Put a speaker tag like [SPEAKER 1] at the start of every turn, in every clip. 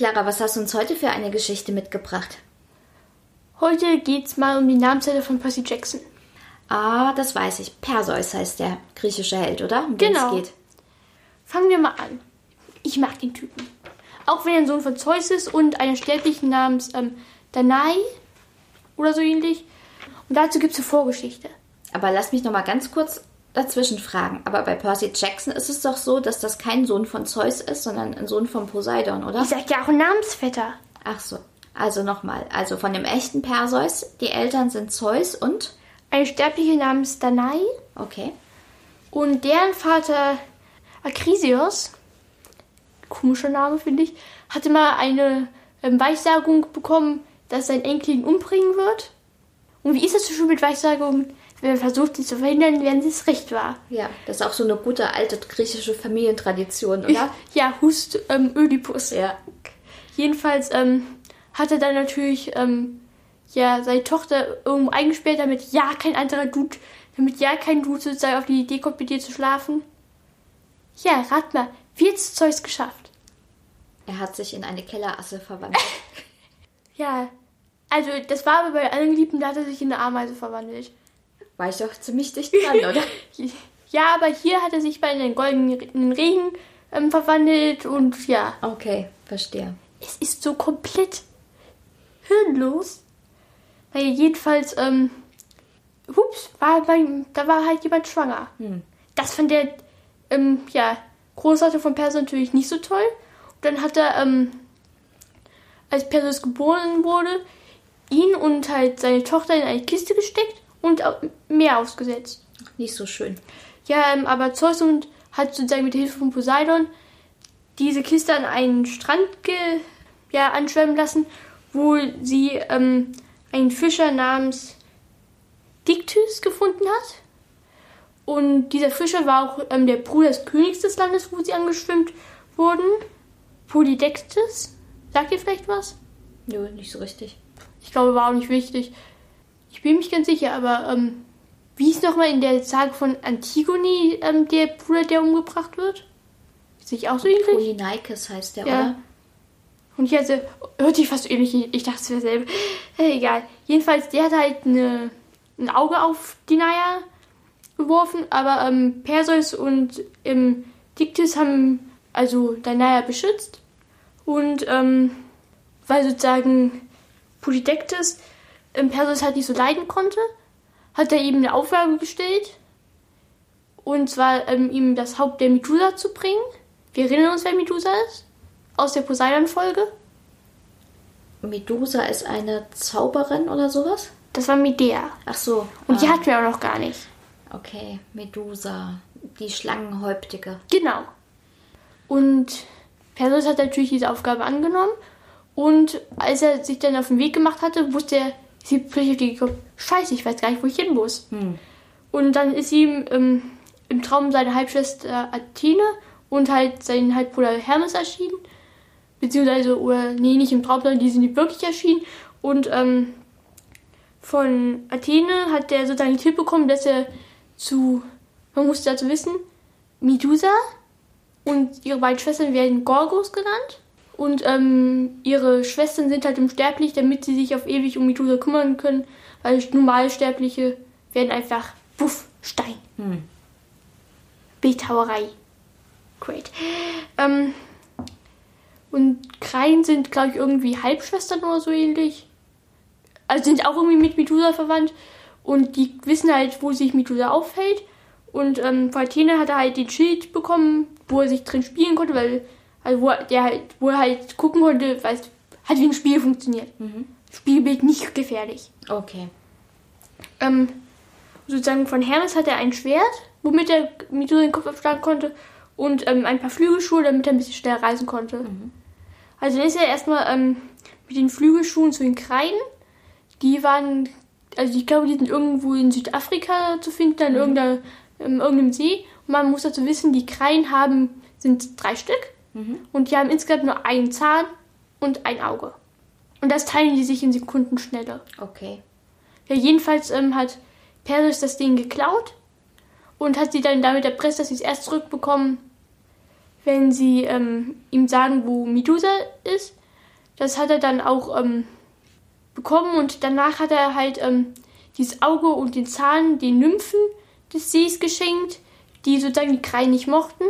[SPEAKER 1] Clara, was hast du uns heute für eine Geschichte mitgebracht?
[SPEAKER 2] Heute geht's mal um die Namenszelle von Percy Jackson.
[SPEAKER 1] Ah, das weiß ich. Perseus heißt der griechische Held, oder? Um
[SPEAKER 2] Genau.
[SPEAKER 1] geht.
[SPEAKER 2] Fangen wir mal an. Ich mag den Typen. Auch wenn er ein Sohn von Zeus ist und einer Sterblichen namens ähm, Danae oder so ähnlich. Und dazu gibt es eine Vorgeschichte.
[SPEAKER 1] Aber lass mich noch mal ganz kurz dazwischen fragen. Aber bei Percy Jackson ist es doch so, dass das kein Sohn von Zeus ist, sondern ein Sohn von Poseidon, oder?
[SPEAKER 2] Ich sag ja auch ein Namensvetter.
[SPEAKER 1] Ach so. Also nochmal. Also von dem echten Perseus, die Eltern sind Zeus und...
[SPEAKER 2] Eine Sterbliche namens Danae
[SPEAKER 1] Okay.
[SPEAKER 2] und deren Vater Akrisios, komischer Name finde ich, hatte mal eine ähm, Weissagung bekommen, dass sein Enkel ihn umbringen wird. Und wie ist es so schon mit Weissagungen? Wenn man versucht, sie zu verhindern, werden sie es recht wahr.
[SPEAKER 1] Ja, das ist auch so eine gute alte griechische Familientradition, oder?
[SPEAKER 2] Ja, Hust ähm, Ödipus.
[SPEAKER 1] ja.
[SPEAKER 2] Jedenfalls ähm, hat er dann natürlich ähm, ja, seine Tochter irgendwo eingesperrt, damit ja kein anderer Dude, damit ja kein Dude sozusagen auf die Idee kommt, mit dir zu schlafen. Ja, rat mal, wie hat's Zeus geschafft?
[SPEAKER 1] Er hat sich in eine Kellerasse verwandelt.
[SPEAKER 2] Ja, also das war aber bei allen Geliebten, da hat er sich in eine Ameise verwandelt.
[SPEAKER 1] War ich doch ziemlich dicht dran, oder?
[SPEAKER 2] Ja, aber hier hat er sich bei einem goldenen Regen ähm, verwandelt und ja,
[SPEAKER 1] Okay, verstehe.
[SPEAKER 2] es ist so komplett hirnlos. Naja, jedenfalls, ähm, hups, war mein, da war halt jemand schwanger. Das fand der, ähm, ja, Großvater von Perseus natürlich nicht so toll. Und dann hat er, ähm, als Perseus geboren wurde, ihn und halt seine Tochter in eine Kiste gesteckt und Meer ausgesetzt.
[SPEAKER 1] Nicht so schön.
[SPEAKER 2] Ja, ähm, aber Zeus und hat sozusagen mit Hilfe von Poseidon diese Kiste an einen Strand ja, anschwemmen lassen, wo sie ähm, einen Fischer namens Dictys gefunden hat. Und dieser Fischer war auch ähm, der Bruder des Königs des Landes, wo sie angeschwemmt wurden. Polydectes. Sagt ihr vielleicht was?
[SPEAKER 1] Nö, nicht so richtig.
[SPEAKER 2] Ich glaube, war auch nicht wichtig. Ich bin mich ganz sicher, aber ähm, wie ist nochmal in der Sage von Antigone ähm, der Bruder, der umgebracht wird? Ist nicht auch so ähnlich?
[SPEAKER 1] Polyneikes heißt der,
[SPEAKER 2] Ja.
[SPEAKER 1] oder?
[SPEAKER 2] Und ich hatte, hört sich fast ähnlich, ich dachte, es wäre selber. Äh, egal. Jedenfalls, der hat halt eine, ein Auge auf Dinaya geworfen, aber ähm, Perseus und ähm, Dictys haben also Dinaya beschützt. Und ähm, weil sozusagen Polydectes ähm, Perseus halt nicht so leiden konnte, hat er ihm eine Aufgabe gestellt. Und zwar ähm, ihm das Haupt der Medusa zu bringen. Wir erinnern uns, wer Medusa ist? Aus der Poseidon-Folge.
[SPEAKER 1] Medusa ist eine Zauberin oder sowas?
[SPEAKER 2] Das war Medea.
[SPEAKER 1] Ach so.
[SPEAKER 2] Und die
[SPEAKER 1] ah,
[SPEAKER 2] hatten wir auch noch gar nicht.
[SPEAKER 1] Okay, Medusa. Die Schlangenhäuptige.
[SPEAKER 2] Genau. Und Perseus hat natürlich diese Aufgabe angenommen. Und als er sich dann auf den Weg gemacht hatte, wusste er, sie die gekommen, scheiße, ich weiß gar nicht, wo ich hin muss. Und dann ist ihm ähm, im Traum seine Halbschwester Athene und halt sein Halbbruder Hermes erschienen. Beziehungsweise, oder nee, nicht im Traum, sondern die sind wirklich erschienen. Und ähm, von Athene hat er sozusagen den Tipp bekommen, dass er zu, man muss dazu wissen, Medusa und ihre beiden Schwestern werden Gorgos genannt. Und ähm, ihre Schwestern sind halt unsterblich, damit sie sich auf ewig um Medusa kümmern können, weil Normalsterbliche werden einfach, wuff, Stein. Bildhauerei. Great. Ähm, und Kreien sind, glaube ich, irgendwie Halbschwestern oder so ähnlich. Also sind auch irgendwie mit Medusa verwandt. Und die wissen halt, wo sich Medusa aufhält. Und ähm, Athene hat er halt den Schild bekommen, wo er sich drin spielen konnte, weil also wo er, der halt, wo er halt gucken konnte, weil es halt wie ein Spiel funktioniert. Spielbild nicht gefährlich.
[SPEAKER 1] Okay.
[SPEAKER 2] Ähm, sozusagen von Hermes hat er ein Schwert, womit er Medusa den Kopf abschlagen konnte und ähm, ein paar Flügelschuhe, damit er ein bisschen schneller reisen konnte. Also dann ist er erstmal ähm, mit den Flügelschuhen zu den Kreiden. Die waren, also ich glaube, die sind irgendwo in Südafrika zu finden, in, irgendeiner, in irgendeinem See. Und man muss dazu wissen, die Kreien haben, sind drei Stück. Und die haben insgesamt nur einen Zahn und ein Auge. Und das teilen die sich in Sekundenschnelle.
[SPEAKER 1] Okay.
[SPEAKER 2] Ja, jedenfalls ähm, hat Perseus das Ding geklaut und hat sie dann damit erpresst, dass sie es erst zurückbekommen, wenn sie ähm, ihm sagen, wo Medusa ist. Das hat er dann auch ähm, bekommen und danach hat er halt ähm, dieses Auge und den Zahn den Nymphen des Sees geschenkt, die sozusagen die Kreien nicht mochten.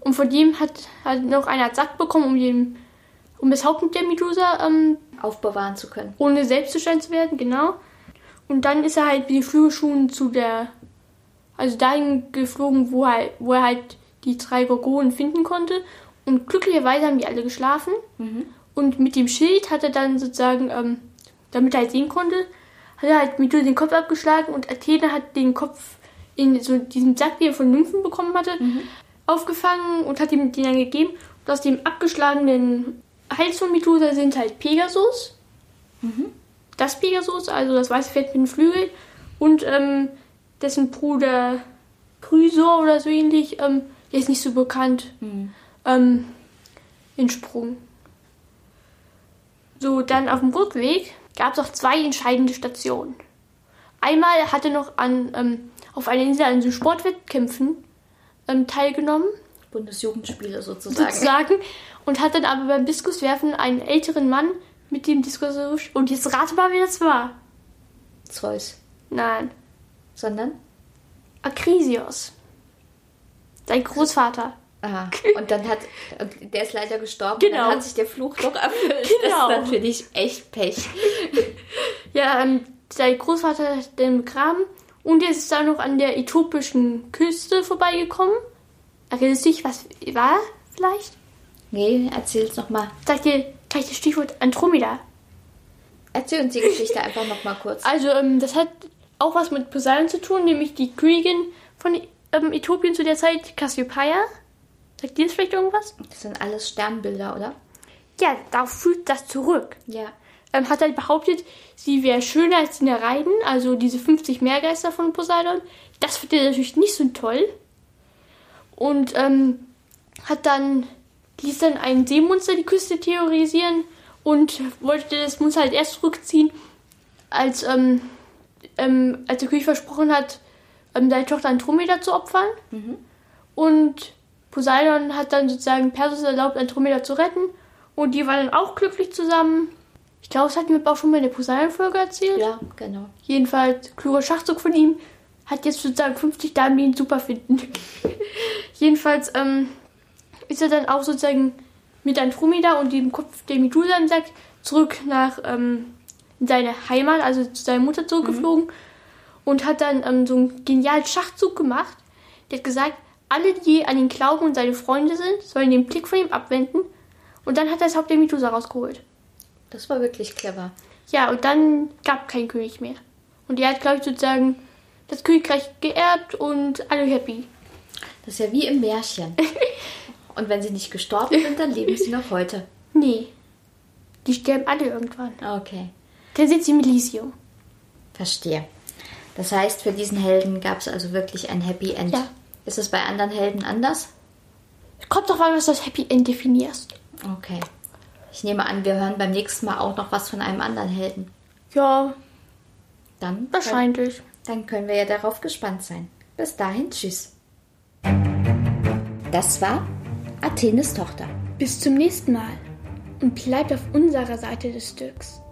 [SPEAKER 2] Und von dem hat, hat noch einer Sack bekommen, um, den, um das Haupt der Medusa ähm,
[SPEAKER 1] Aufbewahren zu können.
[SPEAKER 2] ohne Selbstzustand zu werden, genau. Und dann ist er halt mit den Flügelschuhen zu der, also dahin geflogen, wo er, wo er halt die drei Gorgonen finden konnte. Und glücklicherweise haben die alle geschlafen. Und mit dem Schild hat er dann sozusagen, ähm, damit er halt sehen konnte, hat er halt Medusa den Kopf abgeschlagen und Athene hat den Kopf in so diesem Sack, den er von Nymphen bekommen hatte, aufgefangen und hat ihm den dann gegeben. Und aus dem abgeschlagenen Hals von Medusa sind halt Pegasus das Pegasus, also das weiße Pferd mit den Flügeln, und ähm, dessen Bruder Chrysor oder so ähnlich, ähm, der ist nicht so bekannt, ähm, entsprungen. So, dann auf dem Rückweg gab es auch zwei entscheidende Stationen. Einmal hat er noch an, ähm, auf einer Insel an so Sportwettkämpfen ähm, teilgenommen
[SPEAKER 1] Bundesjugendspiele sozusagen.
[SPEAKER 2] sozusagen und hat dann aber beim Diskuswerfen einen älteren Mann mit dem Diskus und jetzt rate mal, wer das war.
[SPEAKER 1] Zeus.
[SPEAKER 2] Nein,
[SPEAKER 1] Sondern?
[SPEAKER 2] Akrisios. Sein Großvater.
[SPEAKER 1] Ah, und dann hat, der ist leider gestorben, und
[SPEAKER 2] Genau.
[SPEAKER 1] dann hat sich der Fluch doch erfüllt.
[SPEAKER 2] Genau.
[SPEAKER 1] Das ist natürlich echt Pech.
[SPEAKER 2] Ja, ähm, sein Großvater hat den begraben und er ist dann noch an der äthiopischen Küste vorbeigekommen. Erinnerst du dich, was war vielleicht?
[SPEAKER 1] Nee, erzähl's nochmal.
[SPEAKER 2] Sag dir gleich das Stichwort Andromeda.
[SPEAKER 1] Erzähl uns die Geschichte einfach nochmal kurz.
[SPEAKER 2] Also, ähm, das hat auch was mit Poseidon zu tun, nämlich die Königin von ähm, Äthiopien zu der Zeit, Cassiopeia. Sagt dir das vielleicht irgendwas?
[SPEAKER 1] Das sind alles Sternbilder, oder?
[SPEAKER 2] Ja, darauf führt das zurück.
[SPEAKER 1] Ja.
[SPEAKER 2] Ähm, hat halt behauptet, sie wäre schöner als die Nereiden, also diese 50 Meergeister von Poseidon. Das findet er natürlich nicht so toll. Und ähm, hat dann, ließ dann ein Seemonster die Küste terrorisieren und wollte das Monster halt erst zurückziehen, als, ähm, ähm, als der König versprochen hat, ähm, seine Tochter Andromeda zu opfern. Und Poseidon hat dann sozusagen Perseus erlaubt, Andromeda zu retten. Und die waren dann auch glücklich zusammen. Ich glaube, das hatten wir auch schon mal in der Poseidon-Folge erzählt.
[SPEAKER 1] Ja, genau.
[SPEAKER 2] Jedenfalls, kluger Schachzug von ihm. Hat jetzt sozusagen 50 Damen, die ihn super finden. Jedenfalls ähm, ist er dann auch sozusagen mit Andromeda und dem Kopf der Medusa im Sack zurück nach ähm, in seine Heimat, also zu seiner Mutter zurückgeflogen. Und hat dann ähm, so einen genialen Schachzug gemacht. Der hat gesagt, alle, die an ihn glauben und seine Freunde sind, sollen den Blick von ihm abwenden. Und dann hat er das Haupt der Medusa rausgeholt.
[SPEAKER 1] Das war wirklich clever.
[SPEAKER 2] Ja, und dann gab kein König mehr. Und er hat, glaube ich, sozusagen das Königreich geerbt und alle happy.
[SPEAKER 1] Das ist ja wie im Märchen. Und wenn sie nicht gestorben sind, dann leben sie noch heute.
[SPEAKER 2] Nee. Die sterben alle irgendwann.
[SPEAKER 1] Okay,
[SPEAKER 2] Der sitzt im Elysium.
[SPEAKER 1] verstehe. Das heißt, für diesen Helden gab es also wirklich ein Happy End.
[SPEAKER 2] Ja.
[SPEAKER 1] Ist es bei anderen Helden anders?
[SPEAKER 2] Kommt doch an, was du als Happy End definierst.
[SPEAKER 1] Okay. Ich nehme an, wir hören beim nächsten Mal auch noch was von einem anderen Helden.
[SPEAKER 2] Ja,
[SPEAKER 1] Dann,
[SPEAKER 2] wahrscheinlich.
[SPEAKER 1] dann können wir ja darauf gespannt sein. Bis dahin, tschüss. Das war Athenes Tochter.
[SPEAKER 2] Bis zum nächsten Mal. Und bleibt auf unserer Seite des Stücks.